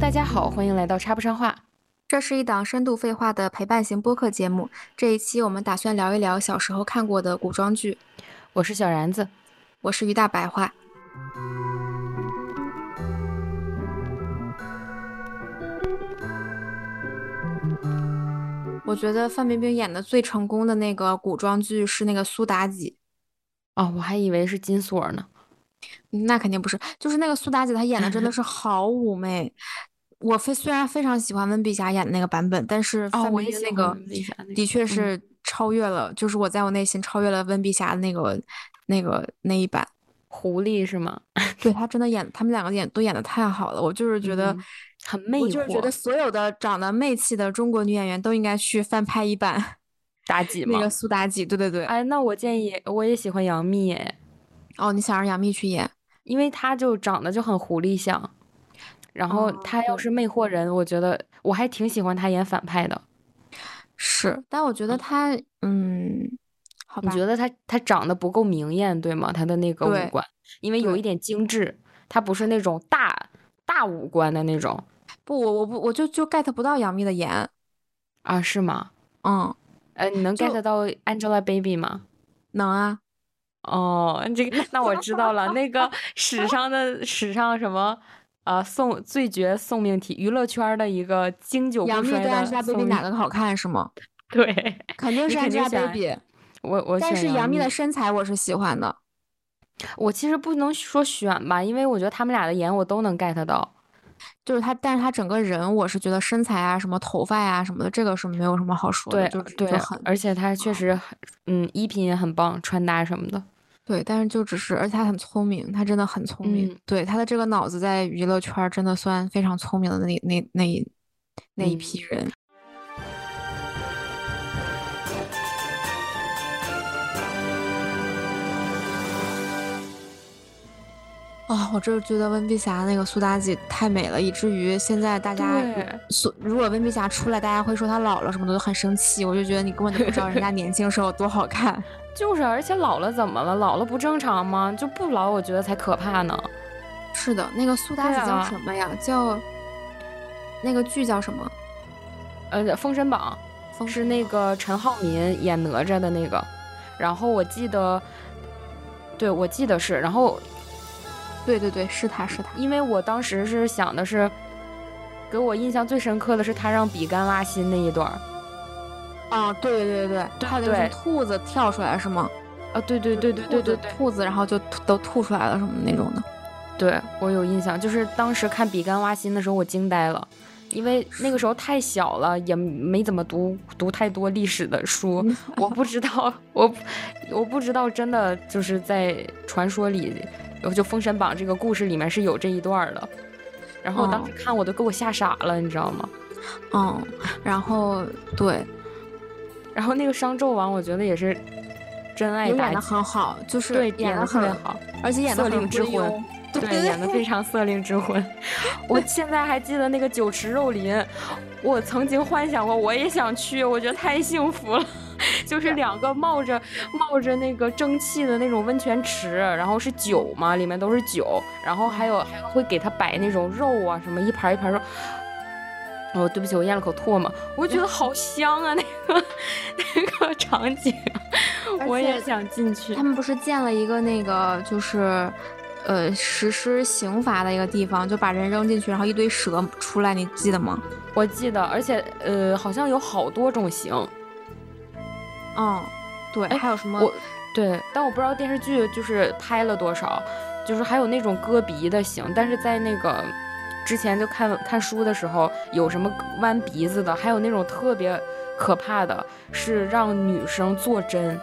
大家好，欢迎来到插不上话。这是一档深度废话的陪伴型播客节目。这一期我们打算聊一聊小时候看过的古装剧。我是小然子，我是于大白话。我觉得范冰冰演的最成功的那个古装剧是那个苏妲己。哦，我还以为是金锁呢。那肯定不是，就是那个苏妲己，她演的真的是好妩媚。我非虽然非常喜欢温碧霞演的那个版本，但是范冰冰那个的确是超越了，就是我在我内心超越了温碧霞的那个那个那一版狐狸是吗？对她真的演，他们两个演都演的太好了，我就是觉得很媚。我就是觉得所有的长得媚气的中国女演员都应该去翻拍一版妲己那个苏妲己。对对对。哎，那我建议我也喜欢杨幂哎。哦，你想让杨幂去演，因为她就长得就很狐狸像。然后她要是魅惑人，我觉得我还挺喜欢她演反派的。是，但我觉得她，嗯，好吧。你觉得她她长得不够明艳，对吗？她的那个五官，因为有一点精致，她不是那种大大五官的那种。不，我我不我就就 get 不到杨幂的颜啊？是吗？嗯，呃，你能 get 到 Angelababy 吗？能啊。哦，这个那我知道了。那个 史上的史上什么？啊，送最绝送命题，娱乐圈的一个经久不衰的。杨幂跟 Angelababy 哪个好看是吗？对，肯定是 Angelababy。我我但是杨幂的身材我是喜欢的。我其实不能说选吧，因为我觉得他们俩的颜我都能 get 到。就是他，但是他整个人我是觉得身材啊，什么头发呀什么的，这个是没有什么好说的。对，对，而且他确实很，嗯，衣品也很棒，穿搭什么的。对，但是就只是，而且他很聪明，他真的很聪明。对他的这个脑子，在娱乐圈真的算非常聪明的那那那那一批人。啊，我就是觉得温碧霞那个苏妲己太美了，以至于现在大家苏如果温碧霞出来，大家会说她老了什么的，都很生气。我就觉得你根本就不知道人家年轻时候多好看。就是，而且老了怎么了？老了不正常吗？就不老，我觉得才可怕呢。是的，那个苏妲己叫什么呀？叫那个剧叫什么？呃，《封神榜》是那个陈浩民演哪吒的那个。然后我记得，对，我记得是。然后，对对对，是他是他。因为我当时是想的是，给我印象最深刻的是他让比干挖心那一段。啊，对对对对，还有那个兔子跳出来是吗？啊，对对对对对对对，兔子然后就都吐出来了什么那种的。对我有印象，就是当时看比干挖心的时候，我惊呆了，因为那个时候太小了，也没怎么读读太多历史的书，我不知道，我我不知道真的就是在传说里，就《封神榜》这个故事里面是有这一段的，然后我当时看我都给我吓傻了，你知道吗？嗯，然后对。然后那个商纣王，我觉得也是真爱，演的很好，就是对演的特别好，而且演的令之婚，对，演的非常色令之婚。我现在还记得那个酒池肉林，我曾经幻想过，我也想去，我觉得太幸福了。就是两个冒着冒着那个蒸汽的那种温泉池，然后是酒嘛，里面都是酒，然后还有还会给他摆那种肉啊，什么一盘一盘肉。哦，对不起，我咽了口唾沫，我觉得好香啊，那个那个场景，我也想进去。他们不是建了一个那个就是，呃，实施刑罚的一个地方，就把人扔进去，然后一堆蛇出来，你记得吗？我记得，而且呃，好像有好多种刑。嗯，对，还有什么？我对，但我不知道电视剧就是拍了多少，就是还有那种割鼻的刑，但是在那个。之前就看看书的时候，有什么弯鼻子的，还有那种特别可怕的，是让女生做针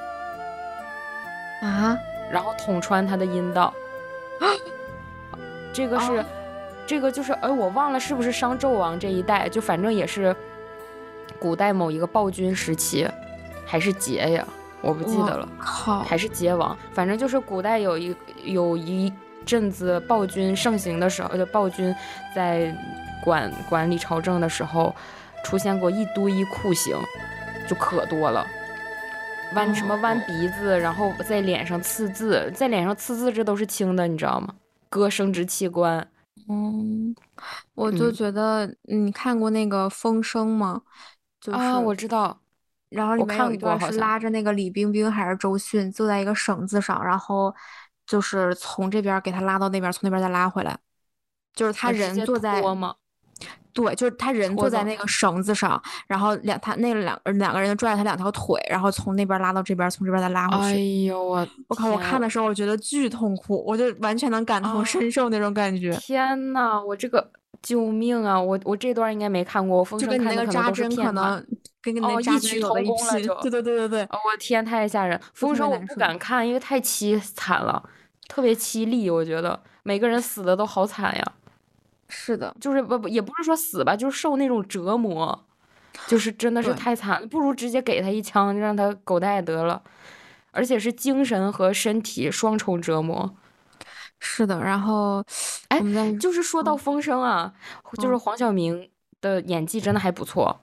啊，然后捅穿她的阴道。这个是，这个就是，哎，我忘了是不是商纣王这一代，就反正也是古代某一个暴君时期，还是桀呀，我不记得了，靠，还是桀王，反正就是古代有一有一。阵子暴君盛行的时候，就暴君在管管理朝政的时候，出现过一堆酷刑，就可多了。弯什么弯鼻子，然后在脸上刺字，在脸上刺字，这都是轻的，你知道吗？割生殖器官，嗯，我就觉得你看过那个《风声》吗？就啊，我知道。然后里面有一段是拉着那个李冰冰还是周迅坐在一个绳子上，然后就是从这边给他拉到那边，从那边再拉回来，就是他人坐在。对，就是他人坐在那个绳子上，然后两他那两两个人拽着他两条腿，然后从那边拉到这边，从这边再拉回去。哎呦我我靠！我看的时候我觉得巨痛苦，我就完全能感同身受那种感觉。天呐，我这个救命啊！我我这段应该没看过，就跟你那个扎针可能跟那个异曲同工了，就对对对对对。我天，太吓人！风声我不敢看，因为太凄惨了，特别凄厉，我觉得每个人死的都好惨呀。是的，就是不不也不是说死吧，就是受那种折磨，就是真的是太惨了，不如直接给他一枪，让他狗带得了，而且是精神和身体双重折磨。是的，然后，哎，就是说到风声啊，就是黄晓明的演技真的还不错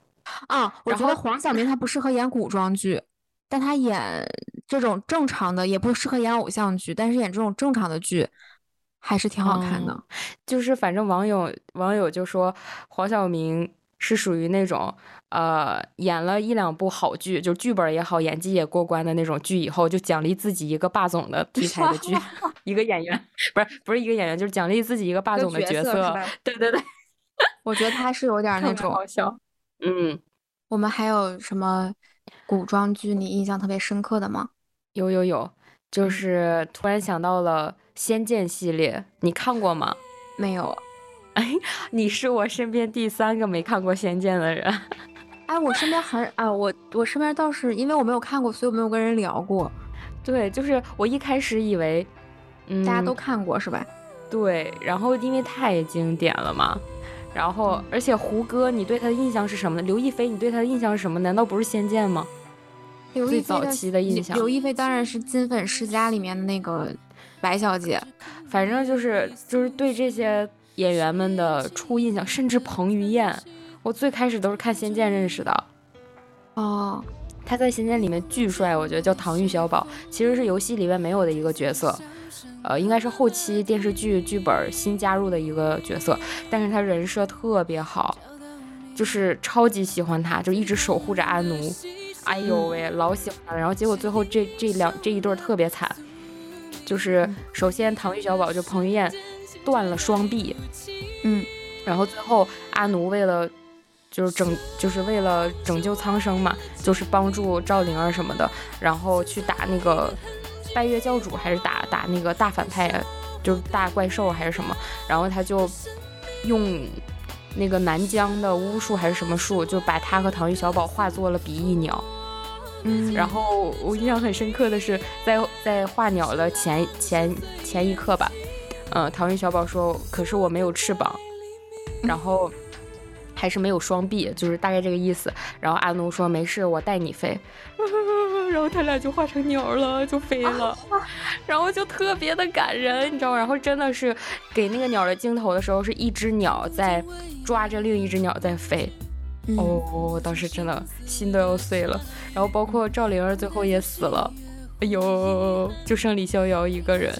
啊。我觉得黄晓明他不适合演古装剧，但他演这种正常的，也不适合演偶像剧，但是演这种正常的剧。还是挺好看的，就是反正网友网友就说黄晓明是属于那种呃演了一两部好剧，就剧本也好，演技也过关的那种剧，以后就奖励自己一个霸总的题材的剧，一个演员不是不是一个演员，就是奖励自己一个霸总的角色，对对对，我觉得他是有点 那种好笑，嗯，我们还有什么古装剧你印象特别深刻的吗？有有有，就是突然想到了。仙剑系列你看过吗？没有。哎，你是我身边第三个没看过仙剑的人。哎，我身边很啊，我我身边倒是因为我没有看过，所以我没有跟人聊过。对，就是我一开始以为，嗯，大家都看过是吧？对，然后因为太经典了嘛，然后而且胡歌，你对他的印象是什么呢？刘亦菲，你对他的印象是什么？难道不是仙剑吗？最早期的印象，刘亦菲当然是金粉世家里面的那个。白小姐，反正就是就是对这些演员们的初印象，甚至彭于晏，我最开始都是看《仙剑》认识的。哦，他在《仙剑》里面巨帅，我觉得叫唐钰小宝，其实是游戏里面没有的一个角色，呃，应该是后期电视剧剧本新加入的一个角色，但是他人设特别好，就是超级喜欢他，就一直守护着阿奴。哎呦喂，老喜欢了，然后结果最后这这两这一对特别惨。就是首先，唐钰小宝就彭于晏断了双臂，嗯，然后最后阿奴为了就是拯就是为了拯救苍生嘛，就是帮助赵灵儿什么的，然后去打那个拜月教主还是打打那个大反派，就是大怪兽还是什么，然后他就用那个南疆的巫术还是什么术，就把他和唐钰小宝化作了比翼鸟。嗯，然后我印象很深刻的是，在在画鸟的前前前一刻吧，嗯，唐钰小宝说：“可是我没有翅膀，然后还是没有双臂，就是大概这个意思。”然后阿奴说：“没事，我带你飞。” 然后他俩就化成鸟了，就飞了，然后就特别的感人，你知道吗？然后真的是给那个鸟的镜头的时候，是一只鸟在抓着另一只鸟在飞。哦，我当时真的心都要碎了。然后包括赵灵儿最后也死了，哎呦，就剩李逍遥一个人。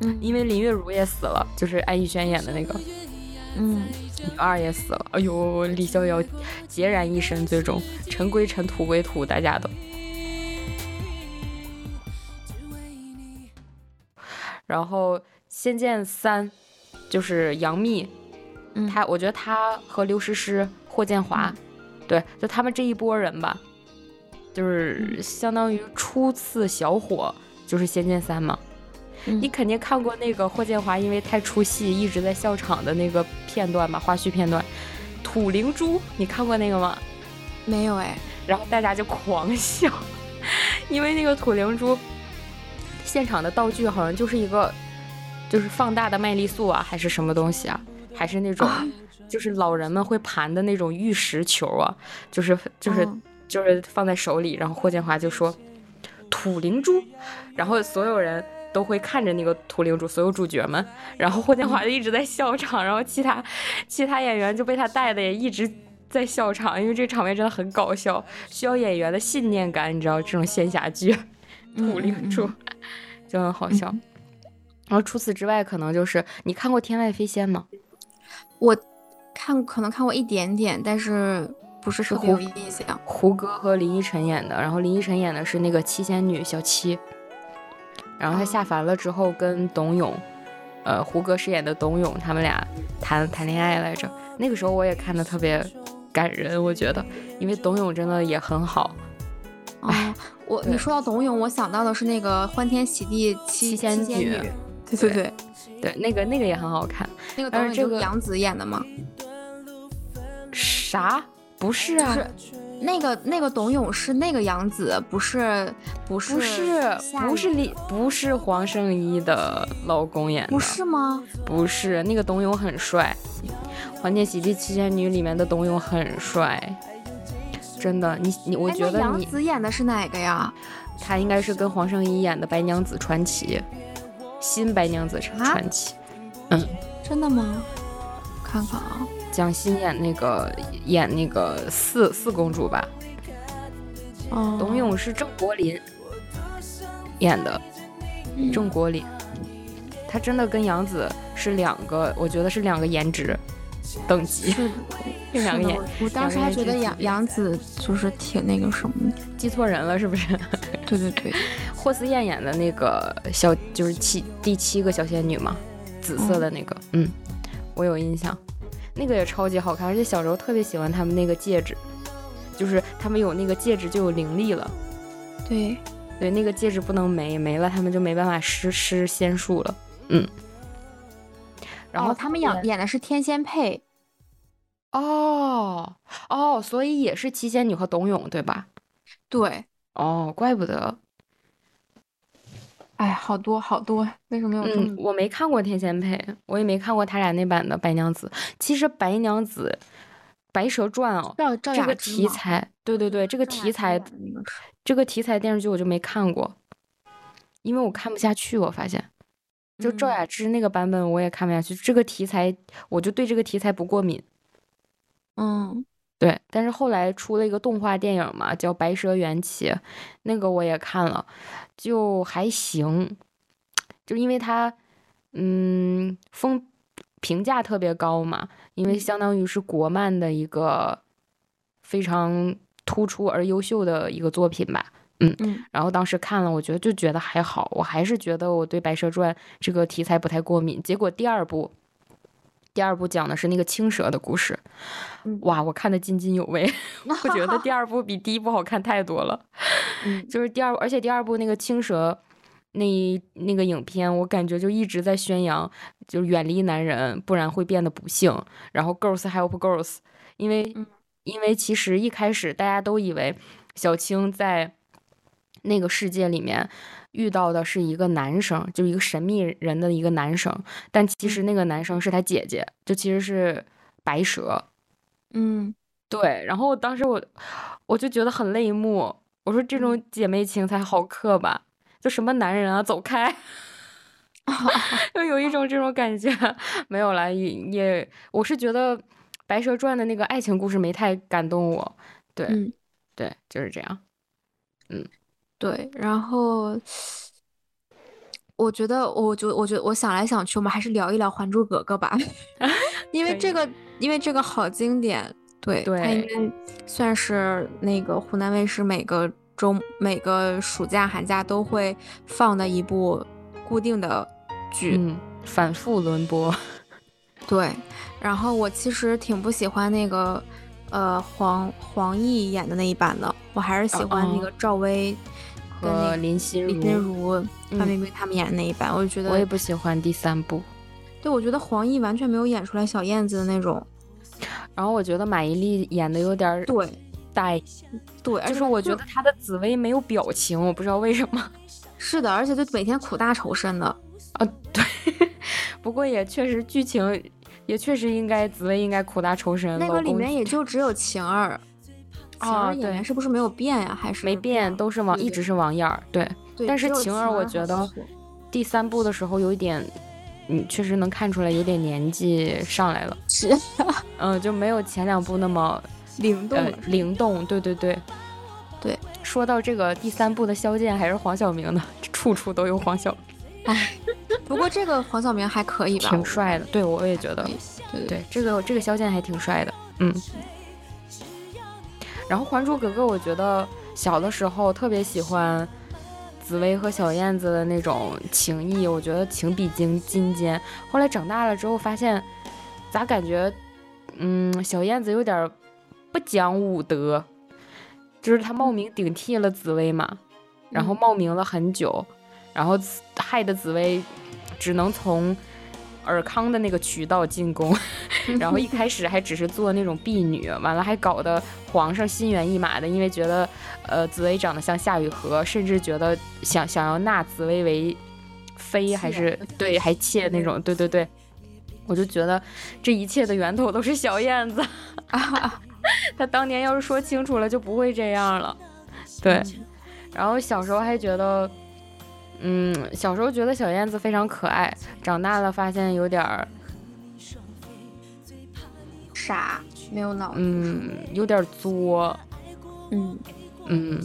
嗯，因为林月如也死了，就是安以轩演的那个。嗯，女二也死了。哎呦，李逍遥孑然一身，最终尘归尘，土归土，大家都。然后《仙剑三》就是杨幂，她我觉得她和刘诗诗。霍建华，对，就他们这一波人吧，就是相当于初次小火，就是《仙剑三》嘛。你肯定看过那个霍建华因为太出戏一直在笑场的那个片段吧，花絮片段。土灵珠，你看过那个吗？没有哎。然后大家就狂笑，因为那个土灵珠现场的道具好像就是一个，就是放大的麦丽素啊，还是什么东西啊，还是那种。就是老人们会盘的那种玉石球啊，就是就是就是放在手里，然后霍建华就说土灵珠，然后所有人都会看着那个土灵珠，所有主角们，然后霍建华就一直在笑场，然后其他其他演员就被他带的也一直在笑场，因为这个场面真的很搞笑，需要演员的信念感，你知道这种仙侠剧，土灵珠 就很好笑。然后除此之外，可能就是你看过《天外飞仙》吗？我看可能看过一点点，但是不是特别有印象。胡歌和林依晨演的，然后林依晨演的是那个七仙女小七，然后她下凡了之后跟董永，呃，胡歌饰演的董永他们俩谈谈恋爱来着。那个时候我也看的特别感人，我觉得，因为董永真的也很好。哎，我你说到董永，我想到的是那个欢天喜地七仙女。对对对，对那个那个也很好看，那个是这个杨紫演的吗？啥？不是啊，是那个那个董永是那个杨紫，不是不是不是不是李不是黄圣依的老公演的，不是吗？不是，那个董永很帅，《欢天喜地七仙女》里面的董永很帅，真的，你你我觉得杨紫演的是哪个呀？她应该是跟黄圣依演的《白娘子传奇》。新白娘子传奇，嗯，真的吗？看看啊，蒋欣演那个演那个四四公主吧。哦，董永是郑国林演的，郑国林，他真的跟杨紫是两个，我觉得是两个颜值等级。是，两个眼。我当时还觉得杨杨紫就是挺那个什么，记错人了是不是？对 对对。霍思燕演的那个小就是七第七个小仙女嘛，紫色的那个，嗯，我有印象，那个也超级好看，而且小时候特别喜欢他们那个戒指，就是他们有那个戒指就有灵力了，对对，那个戒指不能没，没了他们就没办法施施仙术了，嗯。然后他们演演的是天仙配，哦哦，所以也是七仙女和董永对吧？对，哦，怪不得。哎，好多好多，为什么有这么？我没看过《天仙配》，我也没看过他俩那版的《白娘子》。其实《白娘子》《白蛇传》哦，这个题材，对对对，这个题材，这个题材电视剧我就没看过，因为我看不下去。我发现，就赵雅芝那个版本我也看不下去。这个题材，我就对这个题材不过敏。嗯，对。但是后来出了一个动画电影嘛，叫《白蛇缘起》，那个我也看了。就还行，就因为它，嗯，风评价特别高嘛，因为相当于是国漫的一个非常突出而优秀的一个作品吧，嗯嗯。然后当时看了，我觉得就觉得还好，我还是觉得我对《白蛇传》这个题材不太过敏。结果第二部，第二部讲的是那个青蛇的故事，哇，我看的津津有味，我觉得第二部比第一部好看太多了。嗯，就是第二，而且第二部那个青蛇，那那个影片，我感觉就一直在宣扬，就是远离男人，不然会变得不幸。然后 girls help girls，因为因为其实一开始大家都以为小青在那个世界里面遇到的是一个男生，就一个神秘人的一个男生，但其实那个男生是他姐姐，就其实是白蛇。嗯，对。然后当时我我就觉得很泪目。我说这种姐妹情才好磕吧，就什么男人啊，走开，就有一种这种感觉。没有啦，也也，我是觉得《白蛇传》的那个爱情故事没太感动我。对，对，就是这样。嗯，对。然后，我觉得，我觉，我觉得，我想来想去，我们还是聊一聊《还珠格格》吧，因为这个，因为这个好经典。对，它应该算是那个湖南卫视每个周、每个暑假、寒假都会放的一部固定的剧，反复轮播。对，然后我其实挺不喜欢那个呃黄黄奕演的那一版的，我还是喜欢那个赵薇和林心如、林心如、范冰冰他们演的那一版，我就觉得我也不喜欢第三部。对，我觉得黄奕完全没有演出来小燕子的那种。然后我觉得马伊琍演的有点对呆，对，就是我觉得她的紫薇没有表情，我不知道为什么。是的，而且就每天苦大仇深的啊，对。不过也确实剧情也确实应该紫薇应该苦大仇深。那个里面也 就只有晴儿，晴儿演员是不是没有变呀？还是没变，都是王，一直是王燕儿。对，但是晴儿我觉得第三部的时候有一点。嗯，确实能看出来有点年纪上来了，是，嗯，就没有前两部那么灵动，灵动，对对对，对。说到这个第三部的肖剑还是黄晓明的，处处都有黄晓，哎，不过这个黄晓明还可以吧，挺帅的。对，我也觉得，对对，这个这个肖剑还挺帅的。嗯。然后《还珠格格》，我觉得小的时候特别喜欢紫薇和小燕子的那种情谊，我觉得情比金金坚。后来长大了之后发现，咋感觉，嗯，小燕子有点不讲武德，就是她冒名顶替了紫薇嘛，然后冒名了很久，然后害得紫薇只能从。尔康的那个渠道进宫，然后一开始还只是做那种婢女，完了还搞得皇上心猿意马的，因为觉得呃紫薇长得像夏雨荷，甚至觉得想想要纳紫薇为妃，还是对还妾那种，对对对，我就觉得这一切的源头都是小燕子啊，他当年要是说清楚了就不会这样了，对，然后小时候还觉得。嗯，小时候觉得小燕子非常可爱，长大了发现有点儿傻，没有脑子，嗯，有点作，嗯嗯。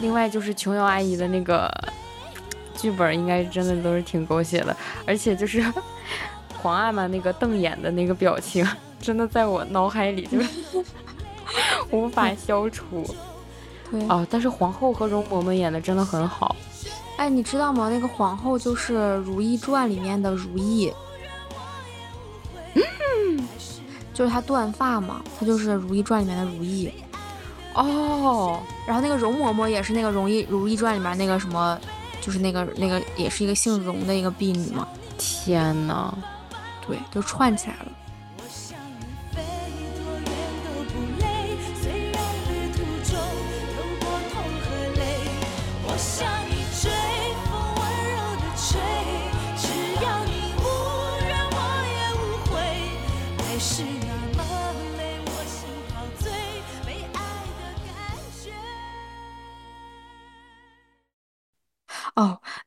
另外就是琼瑶阿姨的那个剧本，应该真的都是挺狗血的，而且就是 皇阿玛那个瞪眼的那个表情，真的在我脑海里就 无法消除。哦，但是皇后和容嬷嬷演的真的很好。哎，你知道吗？那个皇后就是《如懿传》里面的如懿，嗯，就是她断发嘛，她就是《如懿传》里面的如懿。哦，然后那个容嬷嬷也是那个《容易如懿传》里面那个什么，就是那个那个也是一个姓容的一个婢女嘛。天呐，对，就串起来了。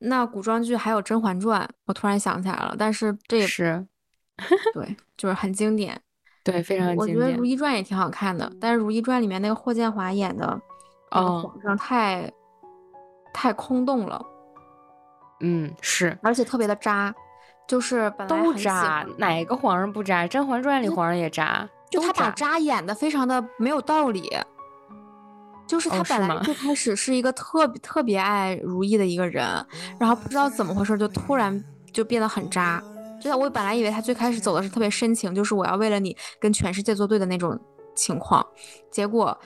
那古装剧还有《甄嬛传》，我突然想起来了，但是这也是，对，就是很经典，对，非常经典。我觉得《如懿传》也挺好看的，但是《如懿传》里面那个霍建华演的那个皇上太太空洞了，嗯，是，而且特别的渣，就是都渣，哪个皇上不渣？《甄嬛传》里皇上也渣，就他把渣演的非常的没有道理。就是他本来最开始是一个特别特别爱如意的一个人，然后不知道怎么回事就突然就变得很渣。就我本来以为他最开始走的是特别深情，就是我要为了你跟全世界作对的那种情况，结果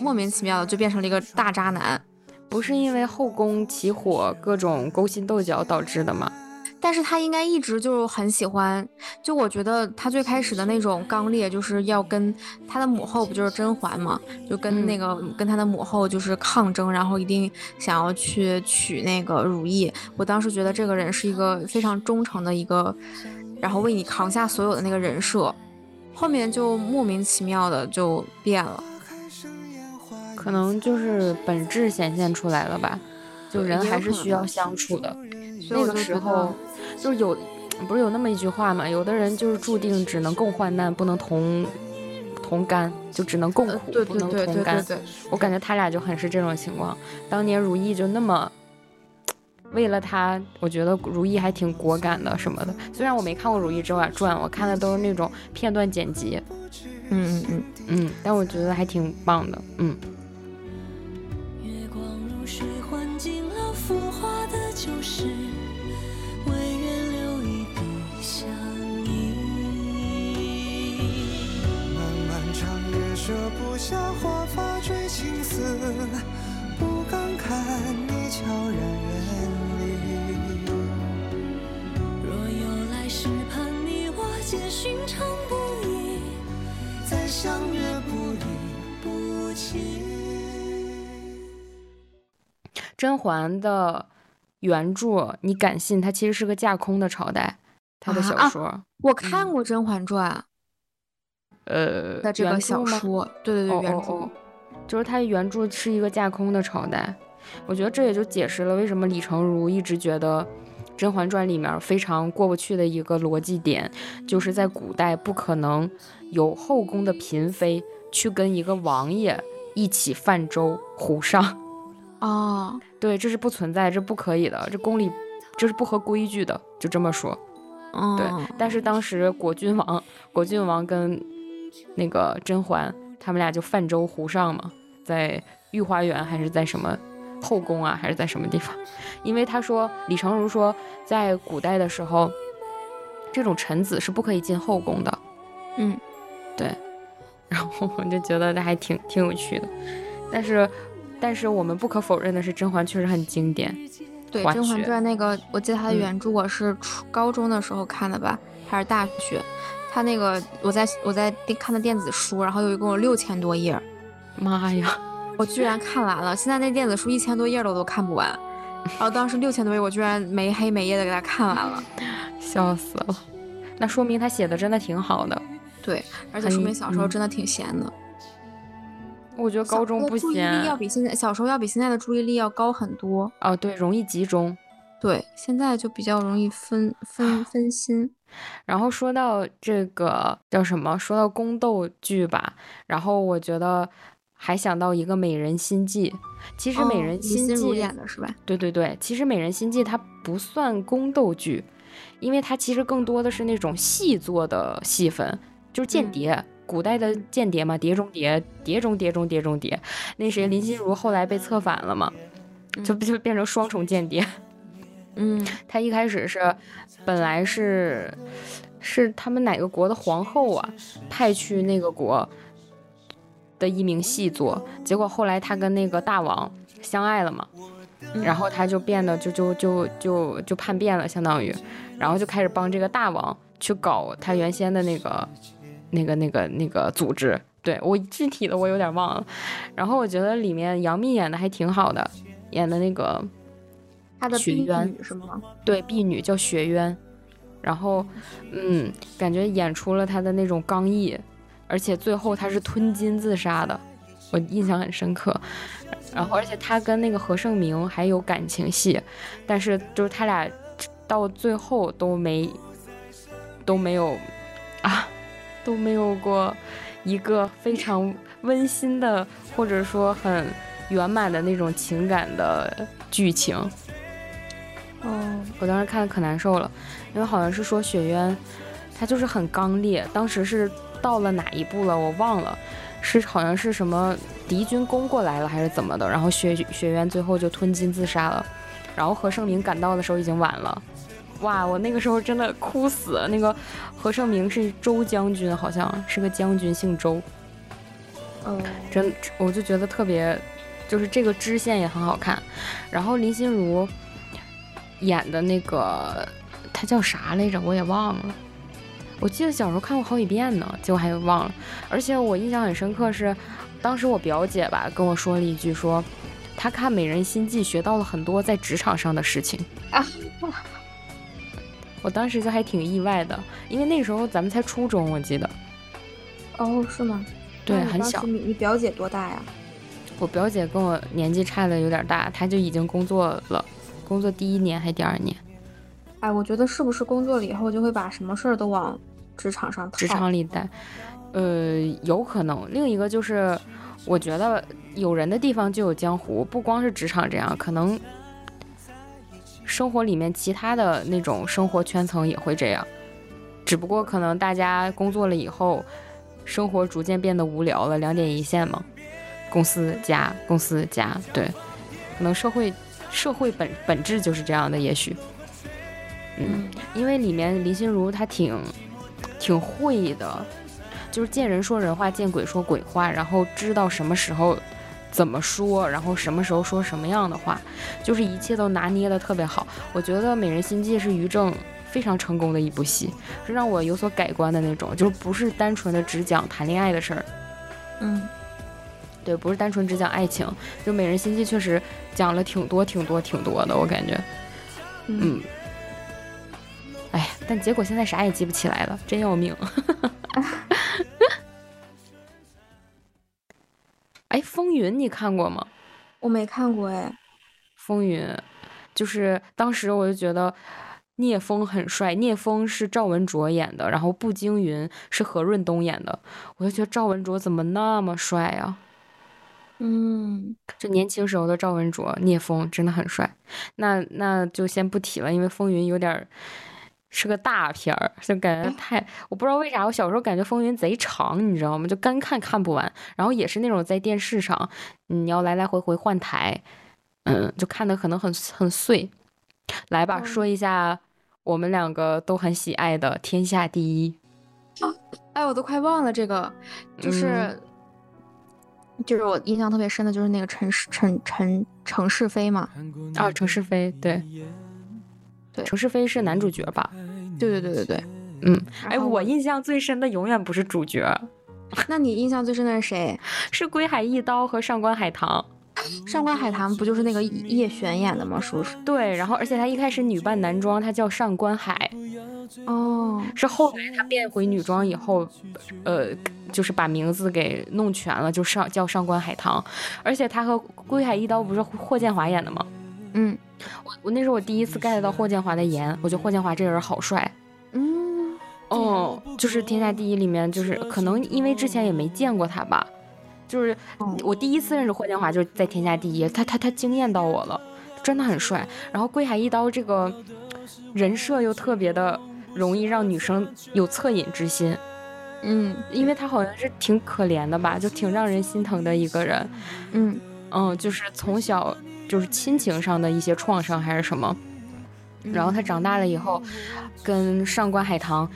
莫名其妙的就变成了一个大渣男。不是因为后宫起火各种勾心斗角导致的吗？但是他应该一直就很喜欢，就我觉得他最开始的那种刚烈，就是要跟他的母后不就是甄嬛嘛，就跟那个跟他的母后就是抗争，然后一定想要去娶那个如懿。我当时觉得这个人是一个非常忠诚的一个，然后为你扛下所有的那个人设，后面就莫名其妙的就变了，可能就是本质显现出来了吧，就人还是需要相处的，那个时候。就是有，不是有那么一句话嘛？有的人就是注定只能共患难，不能同同甘，就只能共苦，不能同甘。我感觉他俩就很是这种情况。当年如意就那么为了他，我觉得如懿还挺果敢的什么的。虽然我没看过《如懿传》，我看的都是那种片段剪辑。嗯嗯嗯嗯，但我觉得还挺棒的。嗯。下华发追青丝，不敢看你悄然远离。若有来世，盼你我皆寻常不易，再相约不离不弃。甄嬛的原著，你敢信？它其实是个架空的朝代，它的小说。我看过《甄嬛传》。呃，的这个小说，对对对，原著，就是它原著是一个架空的朝代，我觉得这也就解释了为什么李成儒一直觉得《甄嬛传》里面非常过不去的一个逻辑点，就是在古代不可能有后宫的嫔妃去跟一个王爷一起泛舟湖上，哦，对，这是不存在，这不可以的，这宫里这是不合规矩的，就这么说。对，但是当时果郡王，果郡王跟那个甄嬛，他们俩就泛舟湖上嘛，在御花园还是在什么后宫啊，还是在什么地方？因为他说李成儒说，在古代的时候，这种臣子是不可以进后宫的。嗯，对。然后我就觉得这还挺挺有趣的，但是但是我们不可否认的是，甄嬛确实很经典。对《甄嬛传》那个，我记得它的原著我是初高中的时候看的吧，还是大学？它那个我在我在看的电子书，然后有一共有六千多页。妈呀！我居然看完了！现在那电子书一千多页了，我都看不完。然后当时六千多页，我居然没黑没夜的给他看完了，笑死了。那说明他写的真的挺好的。对，而且说明小时候真的挺闲的。我觉得高中不闲，注意力要比现在小时候要比现在的注意力要高很多。哦，对，容易集中。对，现在就比较容易分分 分心。然后说到这个叫什么？说到宫斗剧吧，然后我觉得还想到一个《美人心计》。其实《美人心计》演的是吧？对对对，其实《美人心计》它不算宫斗剧，因为它其实更多的是那种戏作的戏份。就是间谍，古代的间谍嘛，谍中谍，谍中谍中谍中谍。那谁林心如后来被策反了嘛，就就变成双重间谍。嗯，他一开始是本来是是他们哪个国的皇后啊，派去那个国的一名细作，结果后来他跟那个大王相爱了嘛，然后他就变得就就就就就叛变了，相当于，然后就开始帮这个大王去搞他原先的那个。那个、那个、那个组织，对我具体的我有点忘了。然后我觉得里面杨幂演的还挺好的，演的那个她的雪渊是吗？对，婢女叫雪渊。然后，嗯，感觉演出了她的那种刚毅，而且最后她是吞金自杀的，我印象很深刻。然后，而且她跟那个何晟铭还有感情戏，但是就是他俩到最后都没都没有啊。都没有过一个非常温馨的，或者说很圆满的那种情感的剧情。哦，我当时看的可难受了，因为好像是说雪渊，他就是很刚烈。当时是到了哪一步了，我忘了，是好像是什么敌军攻过来了还是怎么的，然后雪雪渊最后就吞金自杀了。然后何晟铭赶到的时候已经晚了。哇，我那个时候真的哭死。那个何晟铭是周将军，好像是个将军，姓周。嗯，真，我就觉得特别，就是这个支线也很好看。然后林心如演的那个，他叫啥来着？我也忘了。我记得小时候看过好几遍呢，结果还忘了。而且我印象很深刻是，当时我表姐吧跟我说了一句，说她看《美人心计》学到了很多在职场上的事情啊。我当时就还挺意外的，因为那时候咱们才初中，我记得。哦，是吗？对，很小。你你表姐多大呀？我表姐跟我年纪差的有点大，她就已经工作了，工作第一年还是第二年。哎，我觉得是不是工作了以后就会把什么事儿都往职场上职场里带？呃，有可能。另一个就是，我觉得有人的地方就有江湖，不光是职场这样，可能。生活里面其他的那种生活圈层也会这样，只不过可能大家工作了以后，生活逐渐变得无聊了，两点一线嘛，公司加公司加，对，可能社会社会本本质就是这样的，也许，嗯，因为里面林心如她挺挺会的，就是见人说人话，见鬼说鬼话，然后知道什么时候。怎么说，然后什么时候说什么样的话，就是一切都拿捏的特别好。我觉得《美人心计》是于正非常成功的一部戏，是让我有所改观的那种，就是不是单纯的只讲谈恋爱的事儿。嗯，对，不是单纯只讲爱情，就《美人心计》确实讲了挺多、挺多、挺多的，我感觉。嗯。哎，但结果现在啥也记不起来了，真要命。哎，风云你看过吗？我没看过哎。风云，就是当时我就觉得聂风很帅。聂风是赵文卓演的，然后步惊云是何润东演的。我就觉得赵文卓怎么那么帅啊？嗯，就年轻时候的赵文卓、聂风真的很帅。那那就先不提了，因为《风云》有点是个大片儿，就感觉太……我不知道为啥，我小时候感觉《风云》贼长，你知道吗？就干看看不完。然后也是那种在电视上，你要来来回回换台，嗯，就看的可能很很碎。来吧，说一下我们两个都很喜爱的《天下第一》。哎，我都快忘了这个，就是，就是我印象特别深的，就是那个陈世陈陈陈世飞嘛。啊，陈世飞，对，对，陈世飞是男主角吧？对对对对对，嗯。哎，我印象最深的永远不是主角。那你印象最深的是谁？是归海一刀和上官海棠。上官海棠不就是那个叶璇演的吗？是不是？对，然后而且他一开始女扮男装，他叫上官海。哦，是后来他变回女装以后，呃，就是把名字给弄全了，就上叫上官海棠。而且他和归海一刀不是霍建华演的吗？嗯，我我那是我第一次 get 到霍建华的颜，我觉得霍建华这人好帅。嗯，哦，就是天下第一里面，就是可能因为之前也没见过他吧。就是我第一次认识霍建华，就是在《天下第一》，他他他惊艳到我了，真的很帅。然后归海一刀这个人设又特别的容易让女生有恻隐之心，嗯，因为他好像是挺可怜的吧，就挺让人心疼的一个人，嗯嗯，就是从小就是亲情上的一些创伤还是什么，然后他长大了以后跟上官海棠。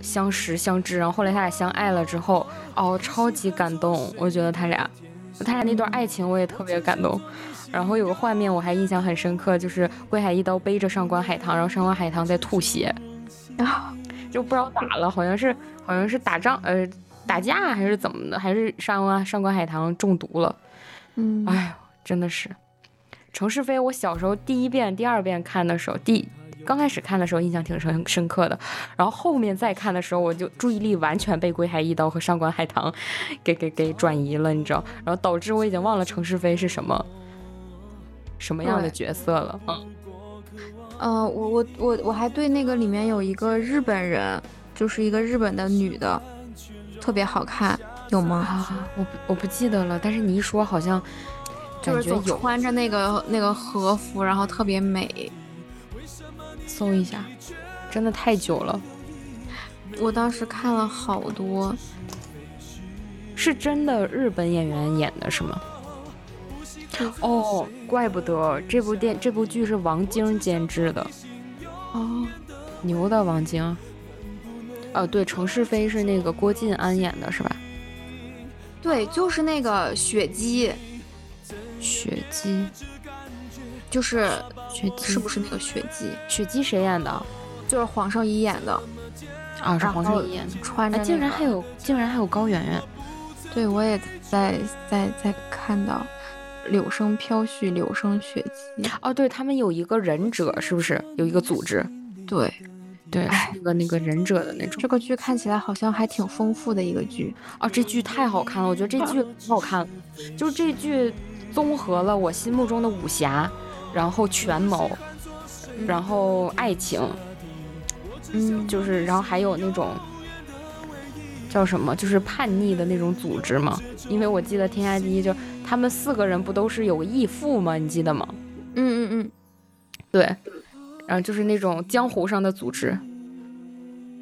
相识相知，然后后来他俩相爱了之后，哦，超级感动。我觉得他俩，他俩那段爱情我也特别感动。然后有个画面我还印象很深刻，就是归海一刀背着上官海棠，然后上官海棠在吐血，啊，就不知道咋了，好像是好像是打仗呃打架还是怎么的，还是上官上官海棠中毒了。嗯，哎呦，真的是。程世飞，我小时候第一遍、第二遍看的时候，第。刚开始看的时候印象挺深深刻的，然后后面再看的时候，我就注意力完全被归海一刀和上官海棠给给给转移了，你知道，然后导致我已经忘了程世飞是什么什么样的角色了。嗯，呃，我我我我还对那个里面有一个日本人，就是一个日本的女的，特别好看，有吗？啊，我我不记得了，但是你一说好像就是总穿着那个那个和服，然后特别美。搜一下，真的太久了。我当时看了好多，是真的日本演员演的是吗？哦，怪不得这部电这部剧是王晶监制的。哦，牛的王晶。哦，对，程世飞是那个郭晋安演的是吧？对，就是那个雪姬。雪姬。就是雪姬，是不是那个雪姬？雪姬谁演的？就是黄圣依演的。啊，是黄圣依演的。穿着，竟然还有，竟然还有高圆圆。对，我也在在在看到柳生飘絮，柳生雪姬。哦，对他们有一个忍者，是不是有一个组织？对，对，那个那个忍者的那种。这个剧看起来好像还挺丰富的一个剧。哦，这剧太好看了，我觉得这剧很好看了，就是这剧综合了我心目中的武侠。然后权谋，然后爱情，嗯，就是然后还有那种叫什么，就是叛逆的那种组织嘛。因为我记得《天下第一》就他们四个人不都是有个义父吗？你记得吗？嗯嗯嗯，对，然后就是那种江湖上的组织，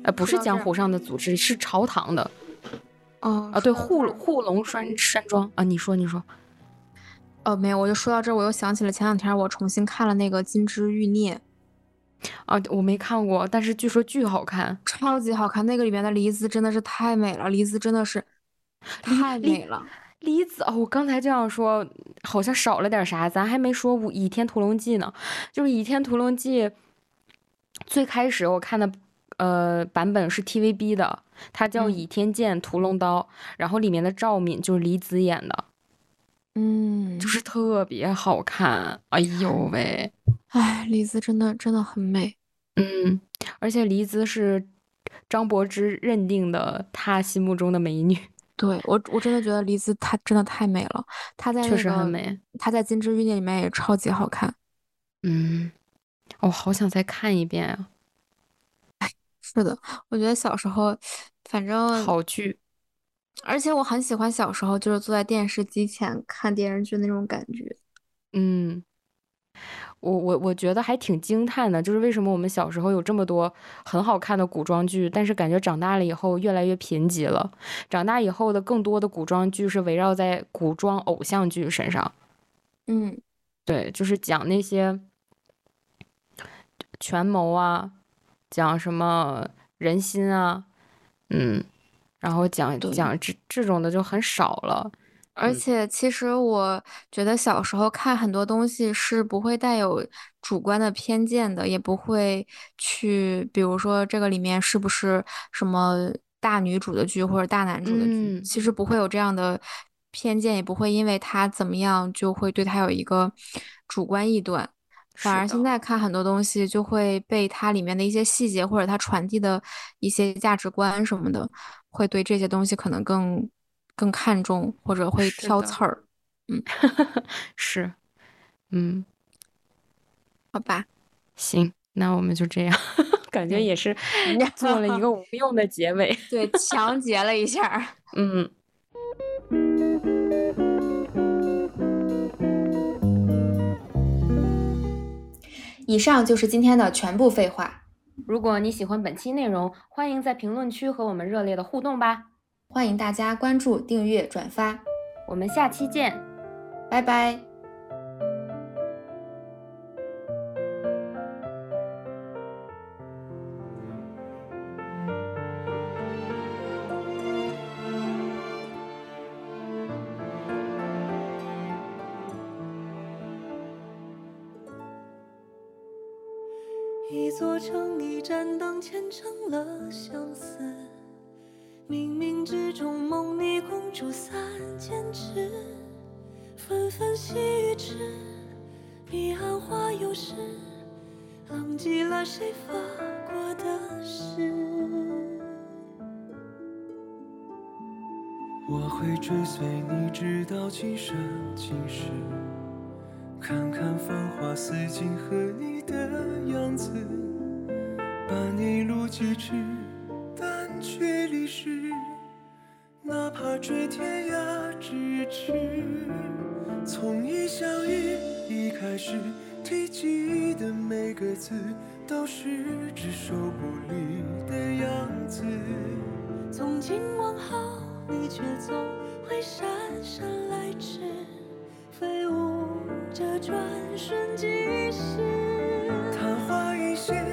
呃，不是江湖上的组织，是朝堂的。哦，啊，对，护护龙山山庄啊，你说你说。哦，没有，我就说到这儿，我又想起了前两天我重新看了那个《金枝欲孽》，啊，我没看过，但是据说巨好看，超级好看。那个里面的黎姿真的是太美了，黎姿真的是太美了。黎姿哦，我刚才这样说，好像少了点啥，咱还没说《倚天屠龙记》呢。就是《倚天屠龙记》，最开始我看的呃版本是 TVB 的，它叫《倚天剑屠龙刀》，然后里面的赵敏就是黎姿演的。嗯，就是特别好看，哎呦喂，哎，黎姿真的真的很美，嗯，而且黎姿是张柏芝认定的她心目中的美女，对我我真的觉得黎姿她真的太美了，她在确实很美，她在《金枝欲孽》里面也超级好看，嗯，我好想再看一遍啊，哎，是的，我觉得小时候反正好剧。而且我很喜欢小时候就是坐在电视机前看电视剧那种感觉。嗯，我我我觉得还挺惊叹的，就是为什么我们小时候有这么多很好看的古装剧，但是感觉长大了以后越来越贫瘠了。长大以后的更多的古装剧是围绕在古装偶像剧身上。嗯，对，就是讲那些权谋啊，讲什么人心啊，嗯。然后讲讲这这种的就很少了，而且其实我觉得小时候看很多东西是不会带有主观的偏见的，也不会去，比如说这个里面是不是什么大女主的剧或者大男主的剧，其实不会有这样的偏见，也不会因为他怎么样就会对他有一个主观臆断。反而现在看很多东西，就会被它里面的一些细节或者它传递的一些价值观什么的，会对这些东西可能更更看重，或者会挑刺儿。嗯，是，嗯，好吧，行，那我们就这样，感觉也是做了一个无用的结尾，对，强结了一下，嗯。以上就是今天的全部废话。如果你喜欢本期内容，欢迎在评论区和我们热烈的互动吧！欢迎大家关注、订阅、转发，我们下期见，拜拜。里公主三千尺，纷纷细雨迟。彼岸花又是，浪迹了谁发过的誓？我会追随你，直到今生今世。看看繁华似锦和你的样子，伴你路疾驰，但却离世。哪怕追天涯咫尺，从一相遇一开始，提及的每个字，都是只手不离的样子。从今往后，你却总会姗姗来迟，飞舞。着转瞬即逝，昙花一现，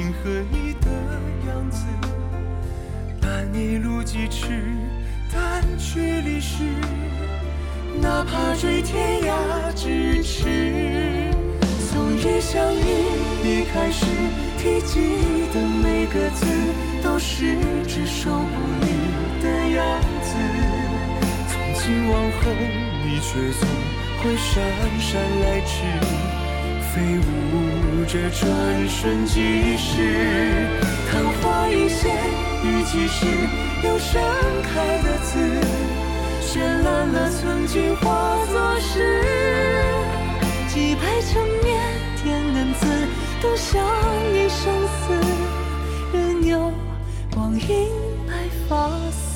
平和你的样子，伴你路几驰，但却离世。哪怕追天涯咫尺，从一相遇一开始提及的每个字，都是执手不离的样子。从今往后，你却总会姗姗来迟。飞舞着，转瞬即逝。昙花一现，雨几时又盛开的字，绚烂了曾经化作诗。几排成年天难自，都相一生死。任由光阴白发丝。